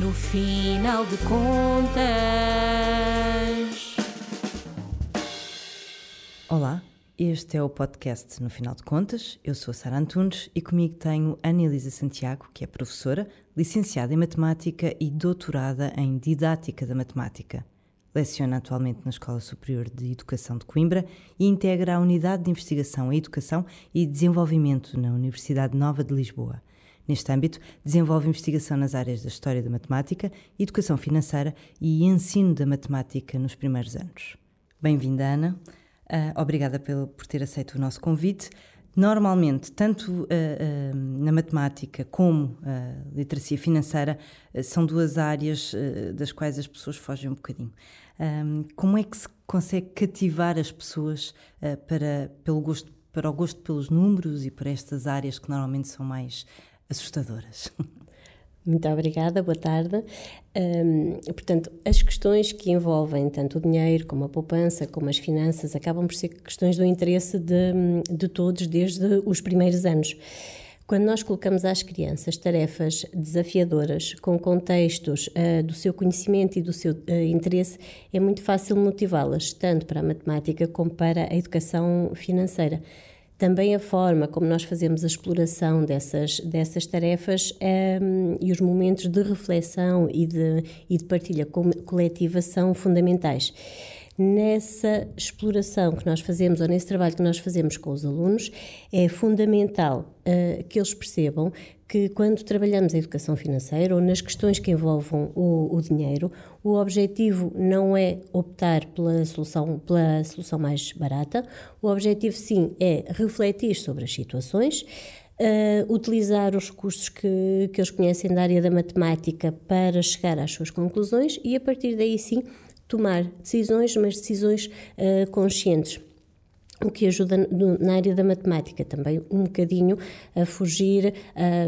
No final de contas. Olá, este é o podcast No Final de Contas. Eu sou a Sara Antunes e comigo tenho Ana Santiago, que é professora, licenciada em Matemática e doutorada em Didática da Matemática. Leciona atualmente na Escola Superior de Educação de Coimbra e integra a Unidade de Investigação em Educação e Desenvolvimento na Universidade Nova de Lisboa. Neste âmbito, desenvolve investigação nas áreas da História da Matemática, Educação Financeira e Ensino da Matemática nos primeiros anos. Bem-vinda, Ana. Uh, obrigada pelo, por ter aceito o nosso convite. Normalmente, tanto uh, uh, na matemática como a literacia financeira uh, são duas áreas das quais as pessoas fogem um bocadinho. Um, como é que se consegue cativar as pessoas para, pelo gosto, para o gosto pelos números e por estas áreas que normalmente são mais assustadoras? Muito obrigada, boa tarde. Um, portanto, as questões que envolvem tanto o dinheiro como a poupança, como as finanças, acabam por ser questões do interesse de, de todos desde os primeiros anos. Quando nós colocamos às crianças tarefas desafiadoras com contextos uh, do seu conhecimento e do seu uh, interesse, é muito fácil motivá-las, tanto para a matemática como para a educação financeira. Também a forma como nós fazemos a exploração dessas, dessas tarefas um, ehm, e os momentos de reflexão e de, e de partilha coletiva são fundamentais. Nessa exploração que nós fazemos ou nesse trabalho que nós fazemos com os alunos, é fundamental uh, que eles percebam que quando trabalhamos a educação financeira ou nas questões que envolvam o, o, dinheiro, o objetivo não é optar pela solução, pela solução mais barata, o objetivo sim é refletir sobre as situações, uh, utilizar os recursos que, que eles conhecem da área da matemática para chegar às suas conclusões e a partir daí sim tomar decisões, mas decisões uh, conscientes o que ajuda na área da matemática também um bocadinho a fugir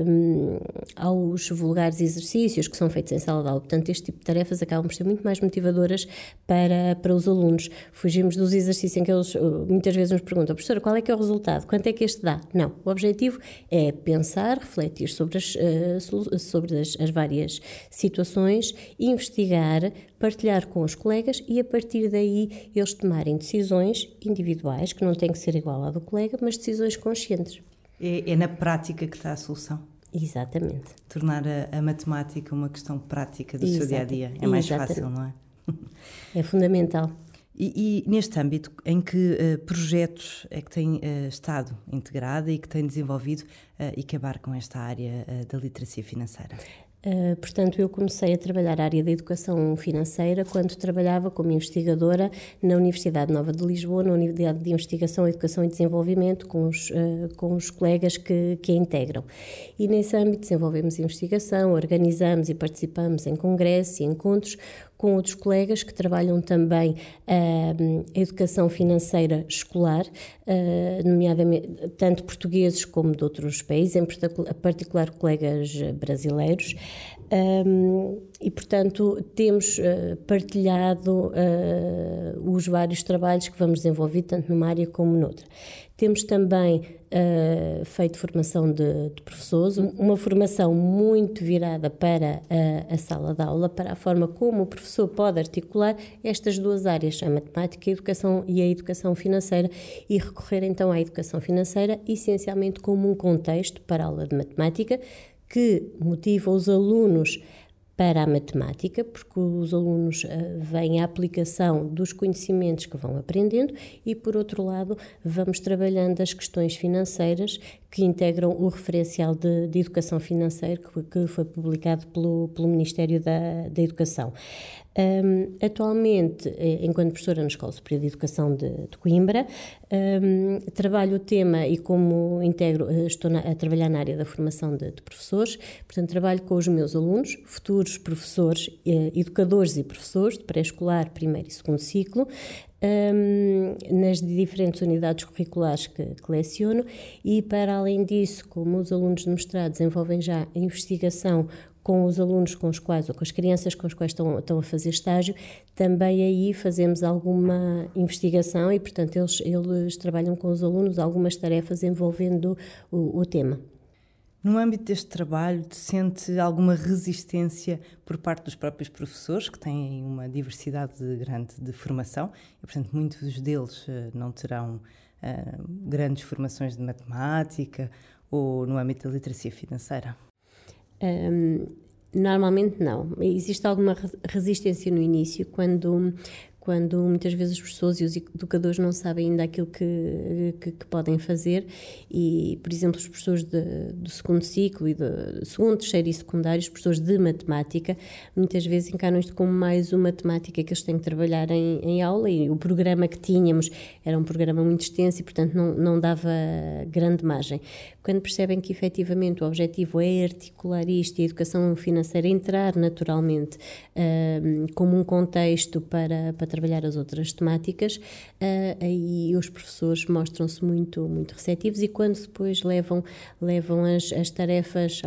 um, aos vulgares exercícios que são feitos em sala de aula. Portanto, este tipo de tarefas acabam por ser muito mais motivadoras para, para os alunos. Fugimos dos exercícios em que eles uh, muitas vezes nos perguntam, professora, qual é que é o resultado? Quanto é que este dá? Não. O objetivo é pensar, refletir sobre as, uh, sobre as, as várias situações, investigar, partilhar com os colegas e a partir daí eles tomarem decisões individuais que não tem que ser igual à do colega, mas decisões conscientes. É, é na prática que está a solução. Exatamente. Tornar a, a matemática uma questão prática do seu dia a dia. É mais Exatamente. fácil, não é? É fundamental. E, e, neste âmbito, em que uh, projetos é que tem uh, estado integrada e que tem desenvolvido uh, e que abarcam esta área da literacia financeira? Uh, portanto, eu comecei a trabalhar a área da educação financeira quando trabalhava como investigadora na Universidade Nova de Lisboa, na Unidade de Investigação, Educação e Desenvolvimento, com os, uh, com os colegas que, que a integram. E nesse âmbito desenvolvemos investigação, organizamos e participamos em congressos e encontros com outros colegas que trabalham também a educação financeira escolar, uh, nomeadamente tanto portugueses como de outros países, em particular colegas brasileiros. Um, e, portanto, temos partilhado os vários trabalhos que vamos desenvolver, tanto numa área como noutra. Temos também uh, feito formação de, de, professores, uma formação muito virada para a, a, sala de aula, para a forma como o professor pode articular estas duas áreas, a matemática a educação, e a educação financeira, e recorrer então à educação financeira essencialmente como um contexto para a aula de matemática, que motiva os alunos para a matemática, porque os alunos uh, veem a aplicação dos conhecimentos que vão aprendendo e, por outro lado, vamos trabalhando as questões financeiras que integram o referencial de, de educação financeira que, que, foi publicado pelo, pelo Ministério da, da Educação. Um, atualmente, eh, enquanto professora na Escola Superior de Educação de, de Coimbra, um, trabalho o tema e como integro, eh, estou na, a trabalhar na área da formação de, de, professores, portanto, trabalho com os meus alunos, futuros professores, eh, educadores e professores de pré-escolar, primeiro e segundo ciclo, um, nas diferentes unidades curriculares que, que leciono e, para além disso, como os alunos de mestrado desenvolvem já a investigação com os alunos com os quais, ou com as crianças com as quais estão, estão a fazer estágio, também aí fazemos alguma investigação e, portanto, eles, eles trabalham com os alunos algumas tarefas envolvendo o, o tema. No âmbito deste trabalho, sente alguma resistência por parte dos próprios professores, que têm uma diversidade grande de formação, e, portanto, muitos deles uh, não terão uh, grandes formações de matemática ou no âmbito da literacia financeira? Um, normalmente não. Existe alguma resistência no início, quando quando muitas vezes as pessoas e os educadores não sabem ainda aquilo que, que, que podem fazer e, por exemplo, os professores do segundo ciclo e do segundo, terceiro e secundário, os professores de matemática, muitas vezes encaram isto como mais uma matemática que eles têm que trabalhar em, em aula e o programa que tínhamos era um programa muito extenso e, portanto, não, não dava grande margem. Quando percebem que efetivamente o objetivo é articular isto e a educação financeira entrar naturalmente uh, como um contexto para, para trabalhar as outras temáticas, uh, aí os professores mostram-se muito, muito receptivos e quando depois levam, levam as, as tarefas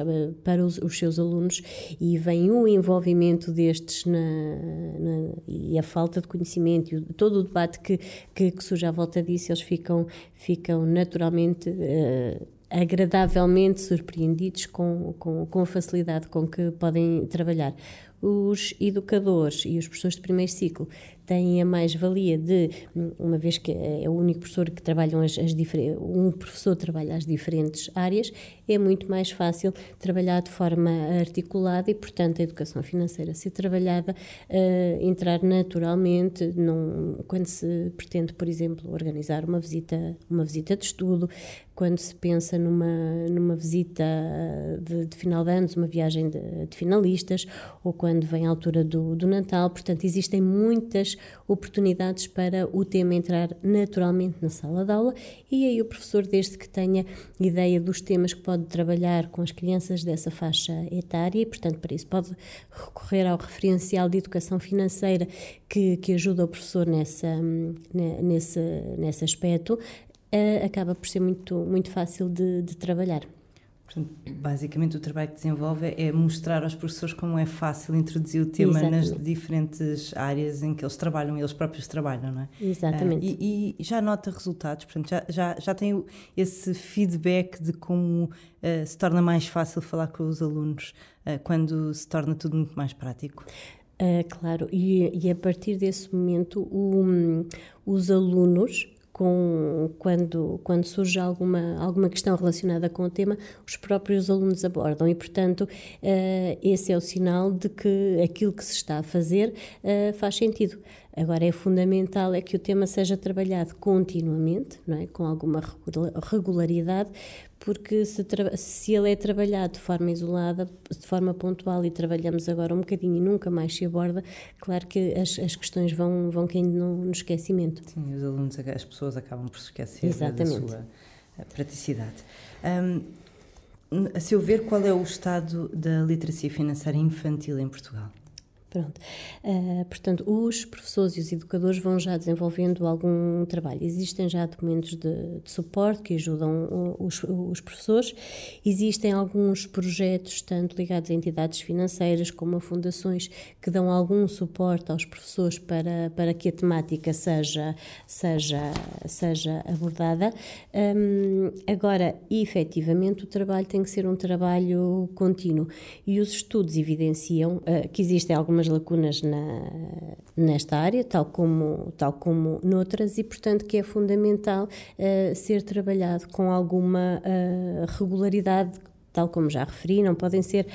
para os, os, seus alunos e vem o envolvimento destes na, na, e a falta de conhecimento e todo o debate que, que, que, surge à volta disso, eles ficam, ficam naturalmente. Uh, agradavelmente surpreendidos com, com, com a facilidade com que podem trabalhar. Os educadores e os professores de primeiro ciclo têm a mais-valia de, uma vez que é o único professor que trabalham as, as um professor trabalha as diferentes áreas, é muito mais fácil trabalhar de forma articulada e, portanto, a educação financeira ser trabalhada, uh, entrar naturalmente num, quando se pretende, por exemplo, organizar uma visita, uma visita de estudo, quando se pensa numa, numa visita de, de final de anos, uma viagem de, de, finalistas, ou quando vem a altura do, do Natal. Portanto, existem muitas oportunidades para o tema entrar naturalmente na sala de aula e aí o professor, desde que tenha ideia dos temas que pode trabalhar com as crianças dessa faixa etária, e portanto, para isso pode recorrer ao referencial de educação financeira que, que ajuda o professor nessa, nesse, nesse aspecto, uh, acaba por ser muito, muito fácil de, de trabalhar. Portanto, basicamente, o trabalho que desenvolve é mostrar aos professores como é fácil introduzir o tema Exatamente. nas diferentes áreas em que eles trabalham, eles próprios trabalham, não é? Exatamente. Uh, e, e, já nota resultados, portanto, já, já, já tem esse feedback de como uh, se torna mais fácil falar com os alunos uh, quando se torna tudo muito mais prático. claro, e, e, a partir desse momento, o, os alunos com, quando, quando surge alguma, alguma questão relacionada com o tema, os próprios alunos abordam e, portanto, uh, esse é o sinal de que aquilo que se está a fazer uh, faz sentido. Agora, é fundamental é que o tema seja trabalhado continuamente, não é? com alguma regularidade, porque se, se ele é trabalhado de forma isolada, de forma pontual e trabalhamos agora um bocadinho e nunca mais se aborda, claro que as, as questões vão, vão caindo no, no esquecimento. Sim, os alunos, as pessoas acabam por se esquecer Exatamente. da sua eh, praticidade. Um, a seu ver, qual é o estado da literacia financeira infantil em Portugal? Pronto. Uh, portanto, os professores e os educadores vão já desenvolvendo algum trabalho. Existem já documentos de, de suporte que ajudam os, os, professores. Existem alguns projetos, tanto ligados a entidades financeiras como a fundações, que dão algum suporte aos professores para, para que a temática seja, seja, seja abordada. Um, agora, efetivamente, o trabalho tem que ser um trabalho contínuo. E os estudos evidenciam uh, que existem algumas algumas lacunas na, nesta área, tal como, tal como noutras, e portanto que é fundamental uh, ser trabalhado com alguma uh, regularidade, tal como já referi, não podem ser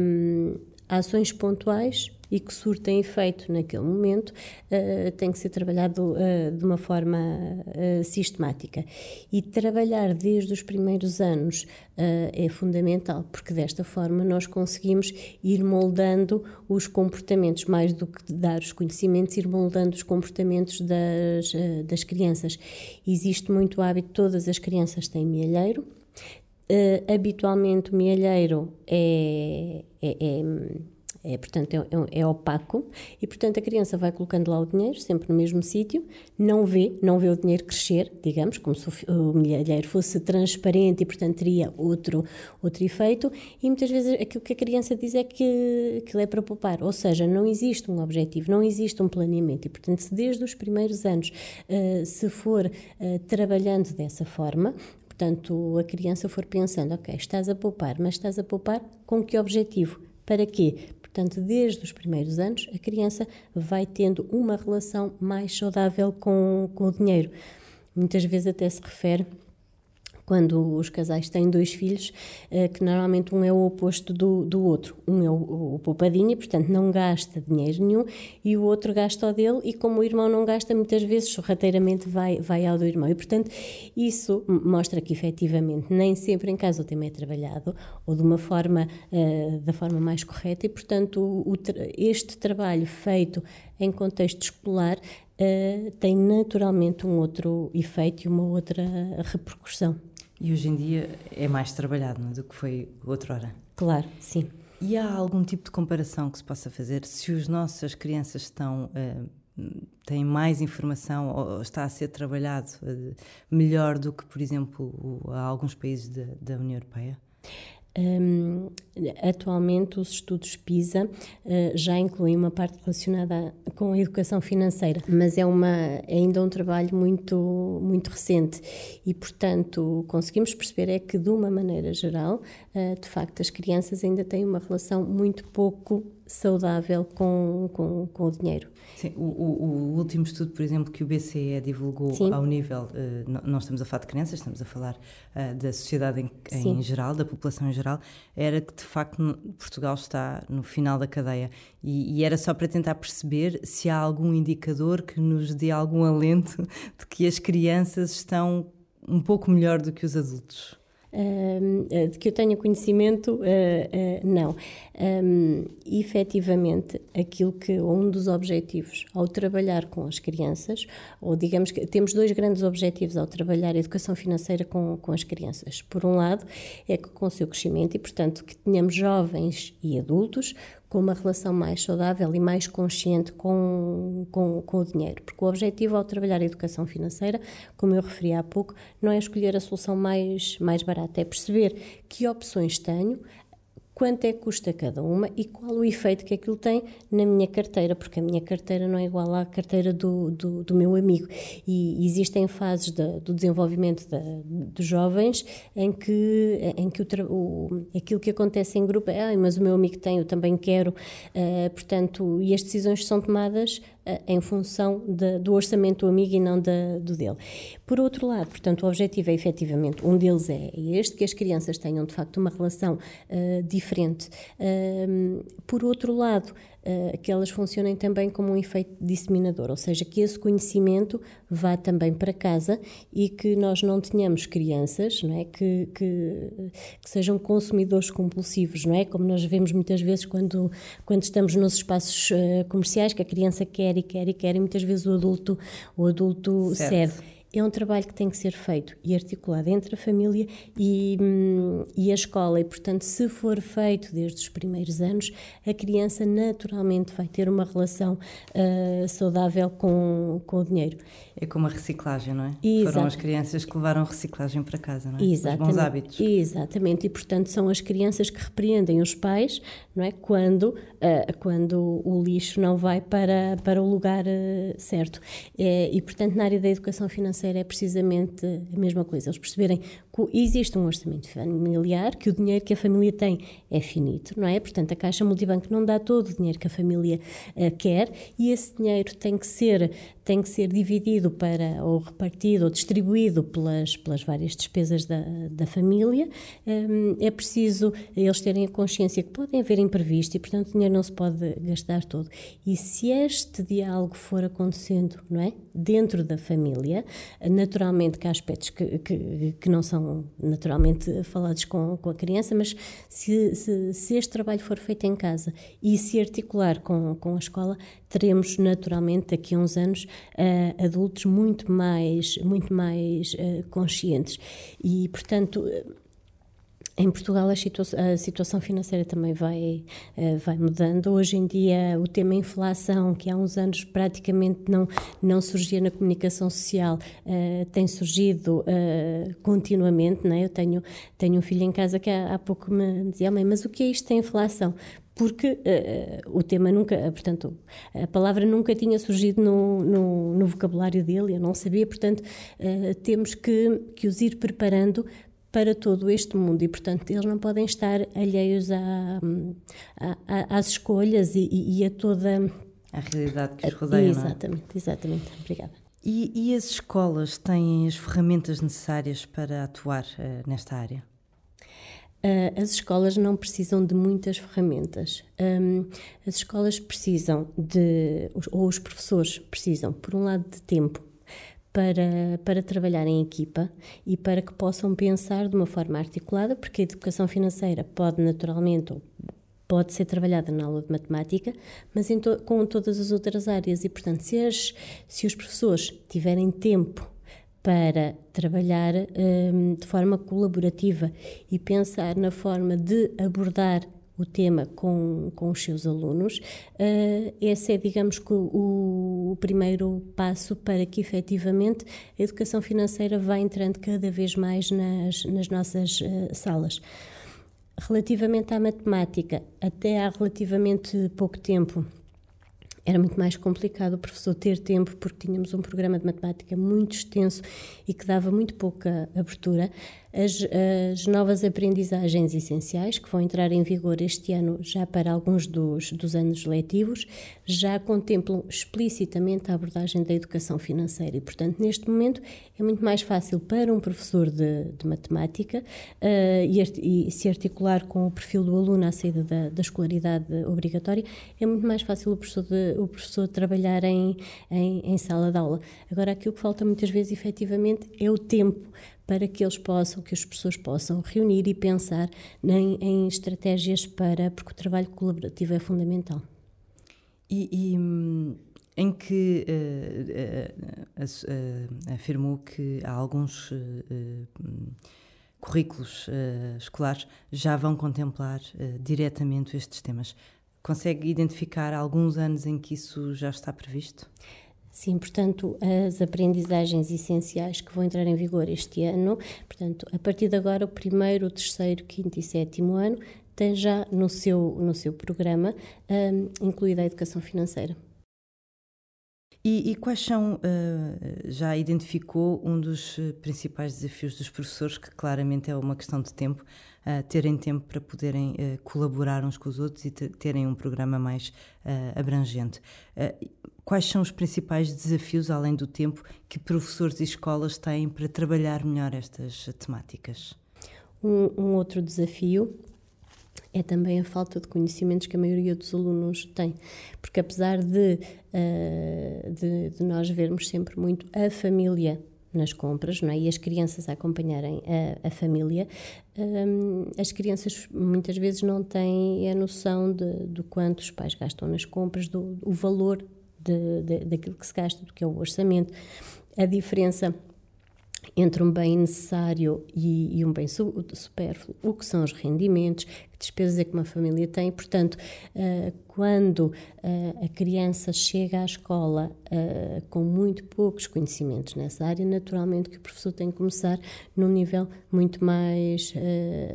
um, ações pontuais e que surtem efeito naquele momento, uh, tem que ser trabalhado uh, de uma forma uh, sistemática. E trabalhar desde os primeiros anos é fundamental, porque desta forma nós conseguimos ir moldando os comportamentos, mais do que dar os conhecimentos, ir moldando os comportamentos das, das crianças. Existe muito hábito, todas as crianças têm mielheiro. habitualmente o mielheiro é, é, é é, portanto, é, é, opaco e, portanto, a criança vai colocando lá o dinheiro, sempre no mesmo sítio, não vê, não vê o dinheiro crescer, digamos, como se o, milheiro fosse transparente e, portanto, teria outro, outro efeito, e muitas vezes aquilo que a criança diz é que, que é para poupar, ou seja, não existe um objetivo, não existe um planeamento, e, portanto, se desde os primeiros anos uh, se for uh, trabalhando dessa forma, portanto, a criança for pensando, ok, estás a poupar, mas estás a poupar com que objetivo? Para quê? Portanto, desde os primeiros anos, a criança vai tendo uma relação mais saudável com, com o dinheiro. Muitas vezes até se refere quando os casais têm dois filhos, eh, que normalmente um é o oposto do, do outro. Um é o, o poupadinho, portanto não gasta dinheiro nenhum, e o outro gasta o dele, e como o irmão não gasta, muitas vezes sorrateiramente vai, vai ao do irmão. E portanto isso mostra que efetivamente nem sempre em casa o tema é trabalhado, ou de uma forma, uh, da forma mais correta, e portanto este trabalho feito em contexto escolar uh, tem naturalmente um outro efeito e uma outra repercussão. E hoje em dia é mais trabalhado é, do que foi outrora. Claro, sim. E há algum tipo de comparação que se possa fazer se as nossas crianças estão uh, têm mais informação ou está a ser trabalhado uh, melhor do que, por exemplo, o, alguns países da União Europeia? Um, atualmente, os estudos PISA uh, já incluem uma parte relacionada com a educação financeira, mas é, uma, é ainda um trabalho muito, muito recente. E, portanto, conseguimos perceber é que, de uma maneira geral, uh, de facto, as crianças ainda têm uma relação muito pouco saudável com, com, com o dinheiro. Sim, o, o, último estudo, por exemplo, que o BCE divulgou Sim. ao nível, uh, não estamos a falar de crianças, estamos a falar uh, da sociedade em, em, geral, da população em geral, era que de facto Portugal está no final da cadeia e, e, era só para tentar perceber se há algum indicador que nos dê algum alento de que as crianças estão um pouco melhor do que os adultos. Eh, de que eu tenha conhecimento, uh, uh, não. Efetivamente, aquilo que um dos objetivos ao trabalhar com as crianças, ou digamos que temos dois grandes objetivos ao trabalhar a educação financeira com, com as crianças. Por um lado, é que com o seu crescimento e, portanto, que tenhamos jovens e adultos com uma relação mais saudável e mais consciente com, com, com, o dinheiro. Porque o objetivo ao trabalhar a educação financeira, como eu referi há pouco, não é escolher a solução mais, mais barata, é perceber que opções tenho, quanto é que custa cada uma e qual o efeito que aquilo tem na minha carteira, porque a minha carteira não é igual à carteira do, do, do meu amigo. E existem fases do desenvolvimento de, dos jovens em que, em que o, o, aquilo que acontece em grupo é, ah, mas o meu amigo tem, eu também quero, uh, portanto, e as decisões são tomadas em função de, do orçamento do amigo e não do dele. Por outro lado, portanto, o objetivo é efetivamente, um deles é este, que as crianças tenham de facto uma relação uh, diferente. por outro lado, uh, que elas funcionem também como um efeito disseminador, ou seja, que esse conhecimento vá também para casa e que nós não tenhamos crianças não é, que, que, que sejam consumidores compulsivos, não é? Como nós vemos muitas vezes quando, quando estamos nos espaços uh, comerciais, que a criança quer e quer e quer, e muitas vezes o adulto, o adulto certo. cede é um trabalho que tem que ser feito e articulado entre a família e, hum, e a escola. E, portanto, se for feito desde os primeiros anos, a criança naturalmente vai ter uma relação uh, saudável com, com o dinheiro. É como a reciclagem, não é? Exato. Foram as crianças que levaram reciclagem para casa, não é? Exatamente. Os bons hábitos. Exatamente. E, portanto, são as crianças que repreendem os pais, não é? Quando, uh, quando o lixo não vai para, para o lugar uh, certo. É, e, portanto, na área da educação financeira é precisamente a mesma coisa. Eles perceberem existe um orçamento familiar, que o dinheiro que a família tem é finito, não é? Portanto, a Caixa Multibanco não dá todo o dinheiro que a família uh, quer e esse dinheiro tem que ser tem que ser dividido para, ou repartido, ou distribuído pelas, pelas várias despesas da, da família. Um, é preciso eles terem a consciência que podem haver imprevisto e, portanto, o dinheiro não se pode gastar todo. E se este diálogo for acontecendo, não é? Dentro da família, naturalmente que há aspectos que, que, que não são naturalmente falados com, com a criança, mas se, se, se este trabalho for feito em casa e se articular com, com a escola, teremos naturalmente daqui a uns anos uh, adultos muito mais, muito mais uh, conscientes. E, portanto, Em Portugal a, situa a, situação financeira também vai, uh, vai mudando. Hoje em dia o tema inflação, que há uns anos praticamente não, não surgia na comunicação social, uh, tem surgido uh, continuamente. Né? Eu tenho, tenho um filho em casa que há, há pouco me dizia, mãe, mas o que é isto da inflação? porque uh, o tema nunca, portanto, a palavra nunca tinha surgido no, no, no vocabulário dele, eu não sabia, portanto, uh, temos que, que os ir preparando para todo este mundo e, portanto, eles não podem estar alheios a, a, a, às escolhas e, e, a toda a realidade que os rodeia. Exatamente, é? exatamente. Obrigada. E, e, as escolas têm as ferramentas necessárias para atuar uh, nesta área? Uh, as escolas não precisam de muitas ferramentas. Um, as escolas precisam de, ou os professores precisam, por um lado, de tempo para, para trabalhar em equipa e para que possam pensar de uma forma articulada, porque a educação financeira pode naturalmente pode ser trabalhada na aula de matemática, mas to, com todas as outras áreas. E, portanto, se, as, se os professores tiverem tempo para trabalhar um, de forma colaborativa e pensar na forma de abordar o tema com, com os seus alunos. Uh, esse é, digamos, o, o, primeiro passo para que efetivamente a educação financeira vá entrando cada vez mais nas, nas nossas uh, salas. Relativamente à matemática, até há relativamente pouco tempo, era muito mais complicado o professor ter tempo, porque tínhamos um programa de matemática muito extenso e que dava muito pouca abertura as, as, novas aprendizagens essenciais, que vão entrar em vigor este ano já para alguns dos, dos anos letivos, já contemplam explicitamente a abordagem da educação financeira e, portanto, neste momento é muito mais fácil para um professor de, de matemática uh, e, e, se articular com o perfil do aluno à saída da, da escolaridade obrigatória, é muito mais fácil o professor, de, o professor trabalhar em, em, em sala de aula. Agora, aquilo que falta muitas vezes, efetivamente, é o tempo para que eles possam, que as pessoas possam reunir e pensar em, em estratégias para, porque o trabalho colaborativo é fundamental. E, e hum, em que uh, uh, uh, afirmou que há alguns currículos escolares já vão contemplar diretamente estes temas. Consegue identificar alguns anos em que isso já está previsto? Sim, portanto, as aprendizagens essenciais que vão entrar em vigor este ano, portanto, a partir de agora, o primeiro, o terceiro, quinto e sétimo ano, tem já no seu, no seu programa um, incluída a educação financeira. E, e, quais são, uh, já identificou um dos eh, principais desafios dos professores, que claramente é uma questão de tempo, uh, terem tempo para poderem uh, colaborar uns com os outros e terem um programa mais abrangente. quais são os principais desafios, além do tempo, que professores e escolas têm para trabalhar melhor estas temáticas? Um, um outro desafio é também a falta de conhecimentos que a maioria dos alunos tem. Porque apesar de, uh, de, de, nós vermos sempre muito a família nas compras não é? e as crianças a acompanharem a, a família, um, eh, as crianças muitas vezes não têm a noção de, do quanto os pais gastam nas compras, do, do valor de, de, daquilo que se gasta, do que é o orçamento, a diferença entre um bem necessário e, e um bem supérfluo, o que são os rendimentos, que despesas é que uma família tem. Portanto, uh, quando uh, a criança chega à escola uh, com muito poucos conhecimentos nessa área, naturalmente que o professor tem que começar num nível muito mais,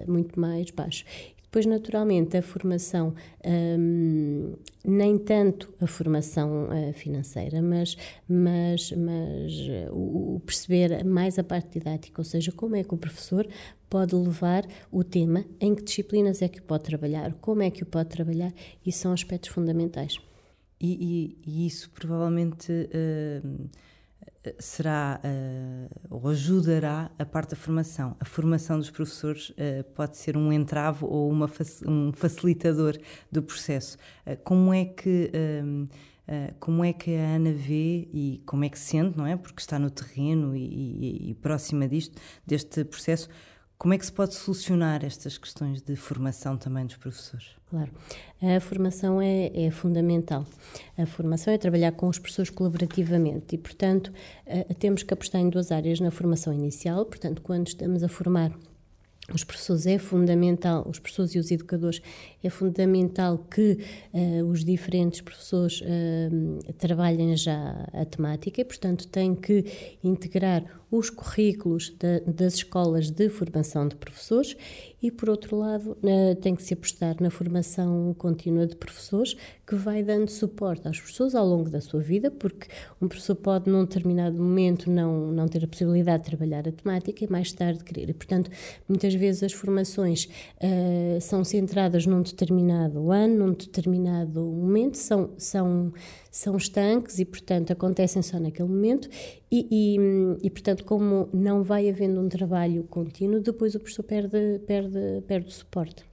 muito mais baixo. Depois, naturalmente, a formação, hum, nem tanto a formação uh, financeira, mas, mas, mas uh, o, perceber mais a parte didática, ou seja, como é que o professor pode levar o tema, em que disciplinas é que pode trabalhar, como é que o pode trabalhar, e são aspectos fundamentais. E, e, e isso provavelmente. Uh será uh, ou ajudará a parte da formação. A formação dos professores uh, pode ser um entrave ou uma, um facilitador do processo. Uh, como é que como é que a Ana vê e como é que sente, não é? Porque está no terreno e, e, e próxima disto, deste processo, como é que se pode solucionar estas questões de formação também dos professores? Claro, a formação é, é fundamental. A formação é trabalhar com os professores colaborativamente e, portanto, temos que apostar em duas áreas na formação inicial, portanto, quando estamos a formar os professores é fundamental, os professores e os educadores, é fundamental que uh, os diferentes professores uh, trabalhem já a temática e, portanto, têm que integrar os currículos das escolas de formação de professores e, por outro lado, tem que se apostar na formação contínua de professores, que vai dando suporte aos professores ao longo da sua vida, porque um professor pode, num determinado momento, não, não ter a possibilidade de trabalhar a temática e mais tarde querer. E, portanto, muitas vezes as formações uh, são centradas num determinado ano, num determinado momento, são, são, são estanques e, portanto, acontecem só naquele momento e, e, e, portanto, como não vai havendo um trabalho contínuo, depois o professor perde, perde, perde o suporte.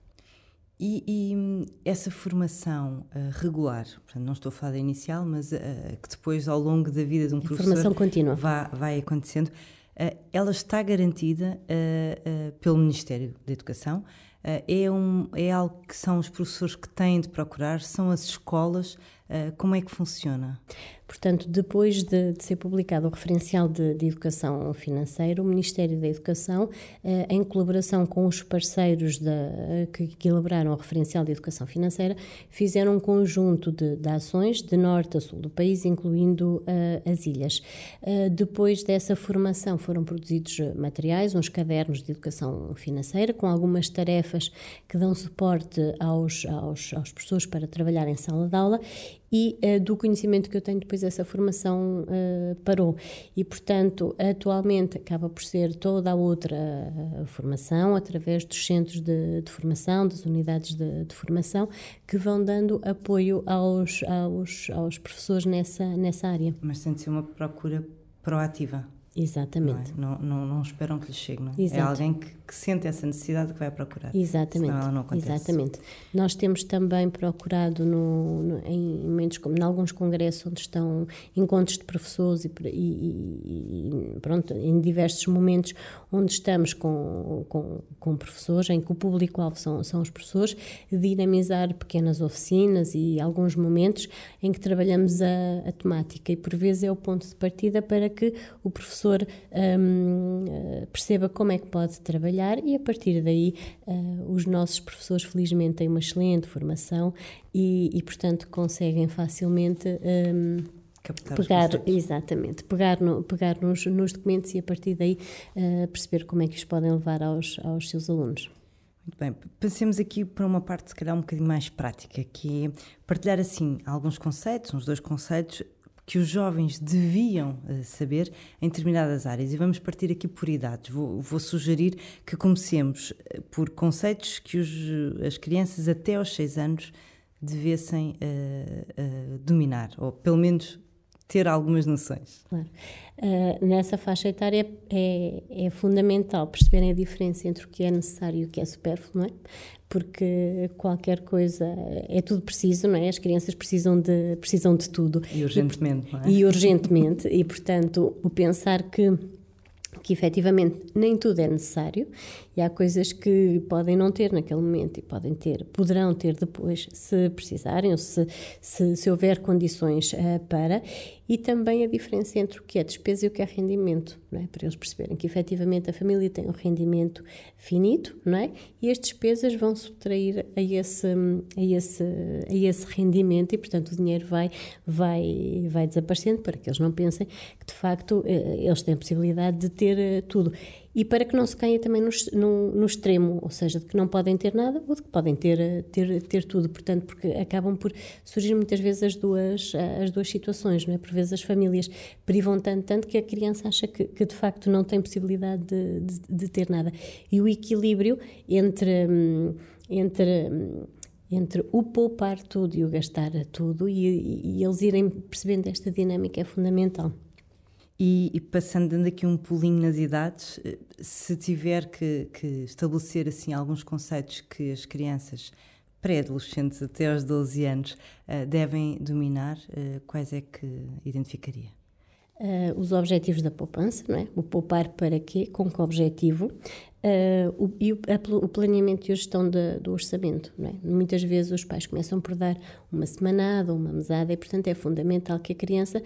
E, e, essa formação uh, regular, portanto, não estou a falar da inicial, mas uh, que depois, ao longo da vida de um professor, formação contínua. Vai, vai acontecendo, uh, ela está garantida pelo Ministério da Educação. é, um, é algo que são os professores que têm de procurar, são as escolas. Como é que funciona? Portanto, depois de, de ser publicado o referencial de, de, educação financeira, o Ministério da Educação, eh, em colaboração com os parceiros da, que, que, elaboraram o referencial de educação financeira, fizeram um conjunto de, de ações de norte a sul do país, incluindo uh, as ilhas. Uh, depois dessa formação foram produzidos materiais, uns cadernos de educação financeira, com algumas tarefas que dão suporte aos, aos, aos professores para trabalhar em sala de aula e uh, do conhecimento que eu tenho depois essa formação uh, parou. E portanto atualmente acaba por ser toda a outra uh, formação através dos centros de, de formação das unidades de, de, formação que vão dando apoio aos aos, aos professores nessa nessa área. Mas tem de ser uma procura proativa Exatamente. Não, é? não, não, não, esperam que lhe chegue, não é? é alguém que, que, sente essa necessidade que vai procurar. Exatamente. Senão ela não acontece. Exatamente. Nós temos também procurado no, no, em momentos como em alguns congressos onde estão encontros de professores e, e, e, pronto, em diversos momentos onde estamos com, com, com professores, em que o público-alvo são, são os professores, dinamizar pequenas oficinas e alguns momentos em que trabalhamos a, a temática e por vezes é o ponto de partida para que o professor professor um, eh, perceba como é que pode trabalhar e a partir daí uh, os nossos professores felizmente têm uma excelente formação e, e portanto conseguem facilmente um, pegar exatamente pegar no, pegar nos, nos, documentos e a partir daí uh, perceber como é que os podem levar aos, aos seus alunos. Muito bem, pensemos aqui para uma parte, se calhar, um bocadinho mais prática, que é partilhar, assim, alguns conceitos, uns dois conceitos, que os jovens deviam uh, saber em determinadas áreas. E vamos partir aqui por idades. Vou, vou sugerir que comecemos eh, por conceitos que os, as crianças até aos 6 anos devessem uh, uh, dominar, ou pelo menos ter algumas noções. Claro. Uh, nessa faixa etária é, é, fundamental perceberem a diferença entre o que é necessário e o que é supérfluo, não é? Porque qualquer coisa é tudo preciso, não é? As crianças precisam de precisam de tudo e urgentemente, e, não é? E urgentemente e portanto o pensar que que efetivamente nem tudo é necessário e há coisas que podem não ter naquele momento e podem ter, poderão ter depois, se precisarem ou se, se, se houver condições uh, para. E também a diferença entre o que é despesa e o que é rendimento, é? para eles perceberem que efetivamente a família tem um rendimento finito não é? e as despesas vão subtrair a esse, a esse, a esse rendimento e, portanto, o dinheiro vai, vai, vai desaparecendo para que eles não pensem que, de facto, eh, eles têm a possibilidade de ter eh, tudo e para que não se caia também no, no, no, extremo, ou seja, de que não podem ter nada ou de que podem ter, ter, ter tudo, portanto, porque acabam por surgir muitas vezes as duas, as duas situações, não é? Por vezes as famílias privam tanto, tanto que a criança acha que, que de facto não tem possibilidade de, de, de ter nada. E o equilíbrio entre, entre entre o poupar tudo e o gastar tudo e, e eles irem percebendo esta dinâmica é fundamental. E, e, passando dando aqui um pulinho nas idades, eh, se tiver que, que estabelecer assim alguns conceitos que as crianças pré-adolescentes até aos 12 anos uh, devem dominar, uh, quais é que identificaria? Uh, os objetivos da poupança, não é? O poupar para quê? Com que objetivo? o, e o, a, o, planeamento e a gestão de, do orçamento, não é? Muitas vezes os pais começam por dar uma semanada ou uma mesada e, portanto, é fundamental que a criança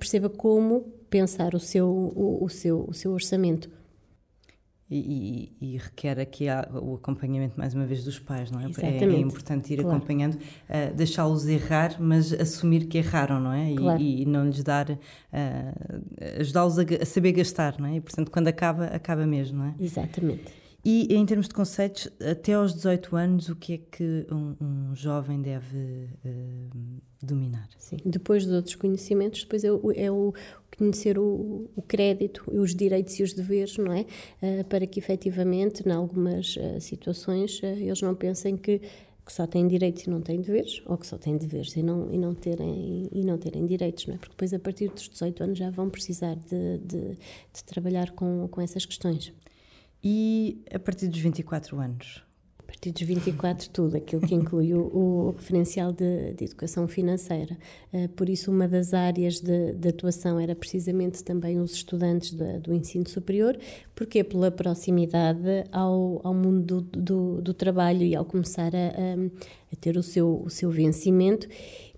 perceba como pensar o seu, o, o, seu, o seu orçamento. e, e, e, requer aqui o acompanhamento mais uma vez dos pais, não é? Exatamente. É, é importante ir claro. acompanhando, uh, deixá-los errar, mas assumir que erraram, não é? E, claro. e não lhes dar, uh, ajudá-los a, a, saber gastar, não é? E portanto, quando acaba, acaba mesmo, não é? Exatamente. E em termos de conceitos, até aos 18 anos, o que é que um, um jovem deve uh, dominar? Sim, depois dos outros conhecimentos, depois é o, é o conhecer o, o, crédito, os direitos e os deveres, não é? Uh, para que efetivamente, em algumas uh, situações, eles não pensem que que só têm direitos e não têm deveres, ou que só têm deveres e não, e não, terem, e não terem direitos, não é? Porque depois, a partir dos 18 anos, já vão precisar de, de, de trabalhar com, com essas questões. E a partir dos 24 anos? A partir dos 24, tudo, aquilo que inclui o, o referencial de, de, educação financeira. Uh, por isso, uma das áreas de, de, atuação era precisamente também os estudantes do ensino superior, porque pela proximidade ao, ao mundo do, do, do trabalho e ao começar a, a, a ter o seu, o seu vencimento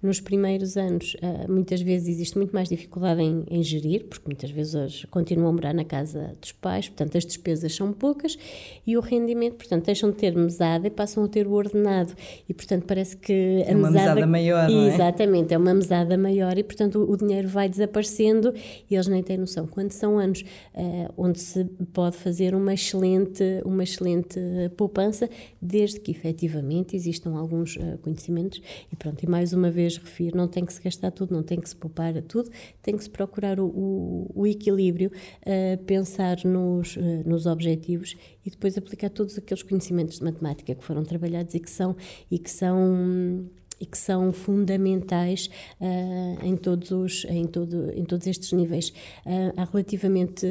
nos primeiros anos, uh, muitas vezes existe muito mais dificuldade em, em, gerir, porque muitas vezes hoje continuam a morar na casa dos pais, portanto as despesas são poucas e o rendimento, portanto, deixam de ter mesada e passam a ter o ordenado. E, portanto, parece que a é uma mesada, mesada maior, não é? Exatamente, é uma mesada maior e, portanto, o, o dinheiro vai desaparecendo e eles nem têm noção. Quando são anos uh, onde se pode fazer uma excelente, uma excelente poupança, desde que efetivamente existam alguns uh, conhecimentos e pronto, e mais uma vez vez refiro, não tem que se gastar tudo, não tem que se poupar tudo, tem que se procurar o, o, o equilíbrio, uh, pensar nos, uh, nos objetivos e depois aplicar todos aqueles conhecimentos de matemática que foram trabalhados e que são e que são e que são fundamentais uh, em, todos os, em, todo, em todos estes níveis. Uh, há relativamente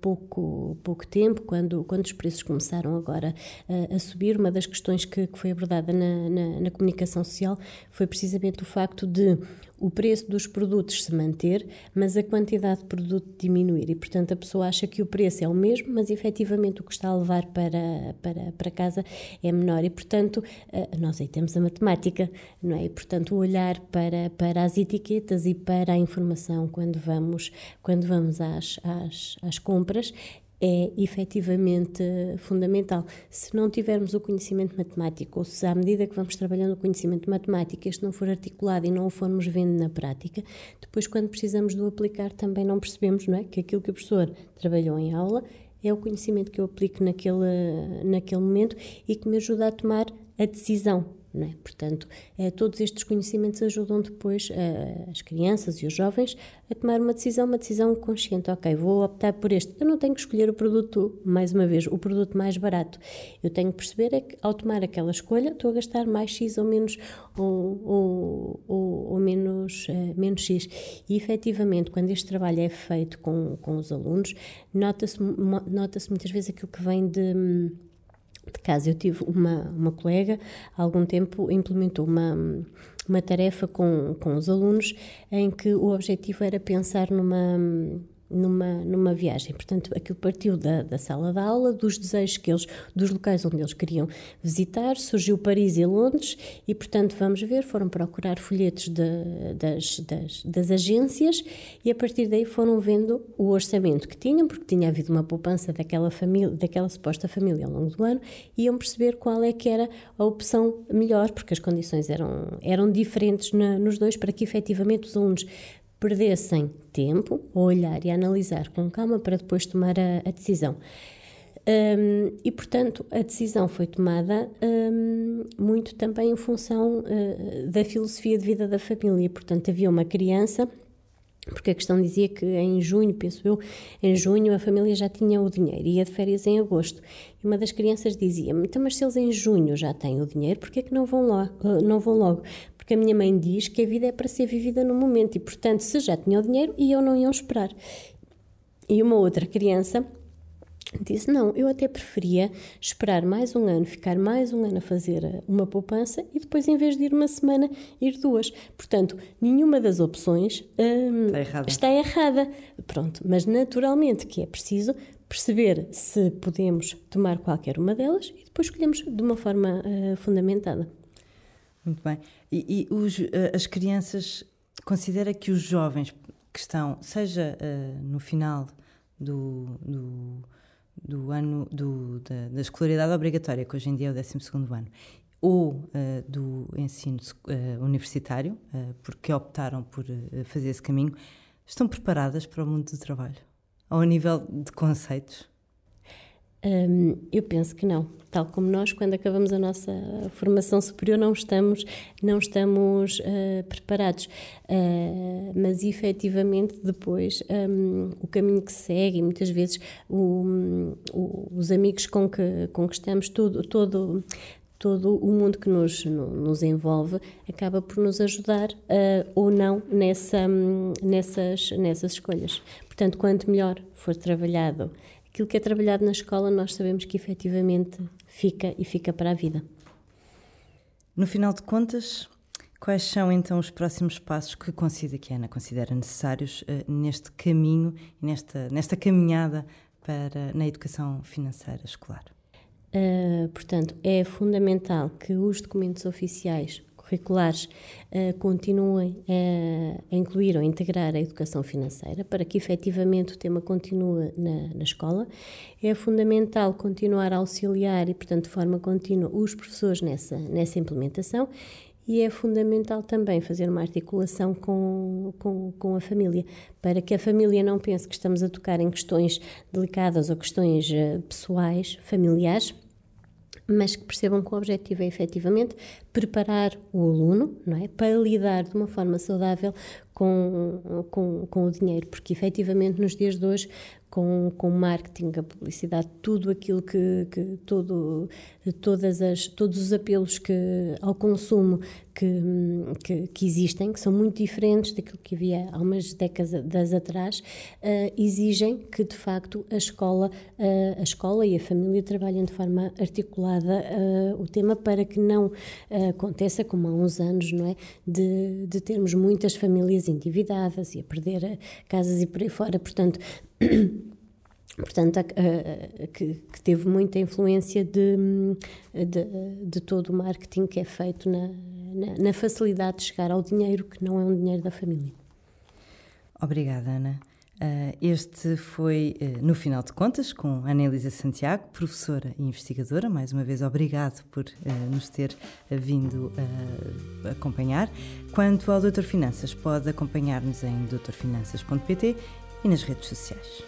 pouco, pouco tempo, quando, quando os preços começaram agora uh, a subir, uma das questões que, que foi abordada na, na, na comunicação social foi precisamente o facto de o preço dos produtos se manter, mas a quantidade de produto diminuir. E, portanto, a pessoa acha que o preço é o mesmo, mas efetivamente o que está a levar para, para, para casa é menor. E, portanto, eh, nós aí temos a matemática, não é? E, portanto, o olhar para, para as etiquetas e para a informação quando vamos, quando vamos às, às, às compras é efetivamente fundamental. Se não tivermos o conhecimento matemático, ou se à medida que vamos trabalhando o conhecimento matemático, este não for articulado e não o formos vendo na prática, depois quando precisamos de o aplicar também não percebemos não é? que aquilo que o professor trabalhou em aula é o conhecimento que eu aplico naquele, naquele momento e que me ajuda a tomar a decisão é? Portanto, eh, todos estes conhecimentos ajudam depois eh, as crianças e os jovens a tomar uma decisão, uma decisão consciente. Ok, vou optar por este. Eu não tenho que escolher o produto, mais uma vez, o produto mais barato. Eu tenho que perceber é que ao tomar aquela escolha estou a gastar mais X ou menos, ou, ou, ou, menos, eh, menos X. E efetivamente, quando este trabalho é feito com, com os alunos, nota-se nota muitas vezes aquilo que vem de de casa. Eu tive uma, uma colega, há algum tempo, implementou uma, uma tarefa com, com os alunos em que o objetivo era pensar numa numa, numa viagem. Portanto, aquilo partiu da, da sala de aula, dos desejos que eles, dos locais onde eles queriam visitar, surgiu Paris e Londres e, portanto, vamos ver, foram procurar folhetos de, das, das, das agências e a partir daí foram vendo o orçamento que tinham, porque tinha havido uma poupança daquela família, daquela suposta família ao longo do ano, e iam perceber qual é que era a opção melhor, porque as condições eram, eram diferentes na, nos dois, para que efetivamente os alunos perdessem tempo a olhar e a analisar com calma para depois tomar a, a decisão. Um, e, portanto, a decisão foi tomada um, muito também em função uh, da filosofia de vida da família. Portanto, havia uma criança, porque a questão dizia que em junho, penso eu, em junho a família já tinha o dinheiro, ia de férias em agosto. E uma das crianças dizia: Então, mas se eles em junho já têm o dinheiro, porquê é que não vão, lá, uh, não vão logo? porque a minha mãe diz que a vida é para ser vivida no momento e, portanto, se já tinha o dinheiro, e eu não iam esperar. E uma outra criança disse: Não, eu até preferia esperar mais um ano, ficar mais um ano a fazer uma poupança e depois, em vez de ir uma semana, ir duas. Portanto, nenhuma das opções hum, está, errada. está errada. Pronto, mas naturalmente que é preciso perceber se podemos tomar qualquer uma delas e depois escolhemos de uma forma uh, fundamentada. Muito bem. E, e os, eh, as crianças, considera que os jovens que estão, seja uh, no final do, do, do ano do, da, da, escolaridade obrigatória, que hoje em dia é o 12 ano, ou uh, do ensino uh, universitário, uh, porque optaram por fazer esse caminho, estão preparadas para o mundo do trabalho? Ao nível de conceitos? Um, eu penso que não. Tal como nós, quando acabamos a nossa formação superior, não estamos, não estamos uh, preparados. Uh, mas, efetivamente, depois, um, o caminho que segue, e muitas vezes o, o, os amigos com que, com que estamos, todo, todo, todo o mundo que nos, nos envolve acaba por nos ajudar uh, ou não nessa, nessas, nessas escolhas. Portanto, quanto melhor for trabalhado aquilo que é trabalhado na escola, nós sabemos que efetivamente fica e fica para a vida. No final de contas, quais são então os próximos passos que considera que a Ana considera necessários uh, neste caminho e nesta, nesta caminhada para na educação financeira escolar? Uh, portanto, é fundamental que os documentos oficiais curriculares uh, continuem a, a incluir ou integrar a educação financeira para que efetivamente o tema continue na, na escola. É fundamental continuar a auxiliar e, portanto, de forma contínua, os professores nessa, nessa implementação e é fundamental também fazer uma articulação com, com, com, a família, para que a família não pense que estamos a tocar em questões delicadas ou questões eh, pessoais, familiares, mas que percebam que o objetivo é efetivamente preparar o aluno não é, para lidar de uma forma saudável com, com, com o dinheiro, porque efetivamente nos dias de hoje com, com marketing, a publicidade, tudo aquilo que, que todo, todas as, todos os apelos que, ao consumo que, que, que, existem, que são muito diferentes daquilo que havia há umas décadas atrás, uh, exigem que de facto a escola, uh, a escola e a família trabalhem de forma articulada uh, o tema para que não aconteça como há uns anos, não é, de, de termos muitas famílias endividadas e a perder casas e por aí fora. Portanto, portanto, que, que, teve muita influência de, de, de, todo o marketing que é feito na, na, na, facilidade de chegar ao dinheiro, que não é um dinheiro da família. Obrigada, Ana. Uh, este foi, uh, no final de contas, com Ana Elisa Santiago, professora e investigadora. Mais uma vez, obrigado por uh, nos ter vindo acompanhar. Quanto ao Doutor Finanças, pode acompanhar-nos em doutorfinanças.pt e nas redes sociais.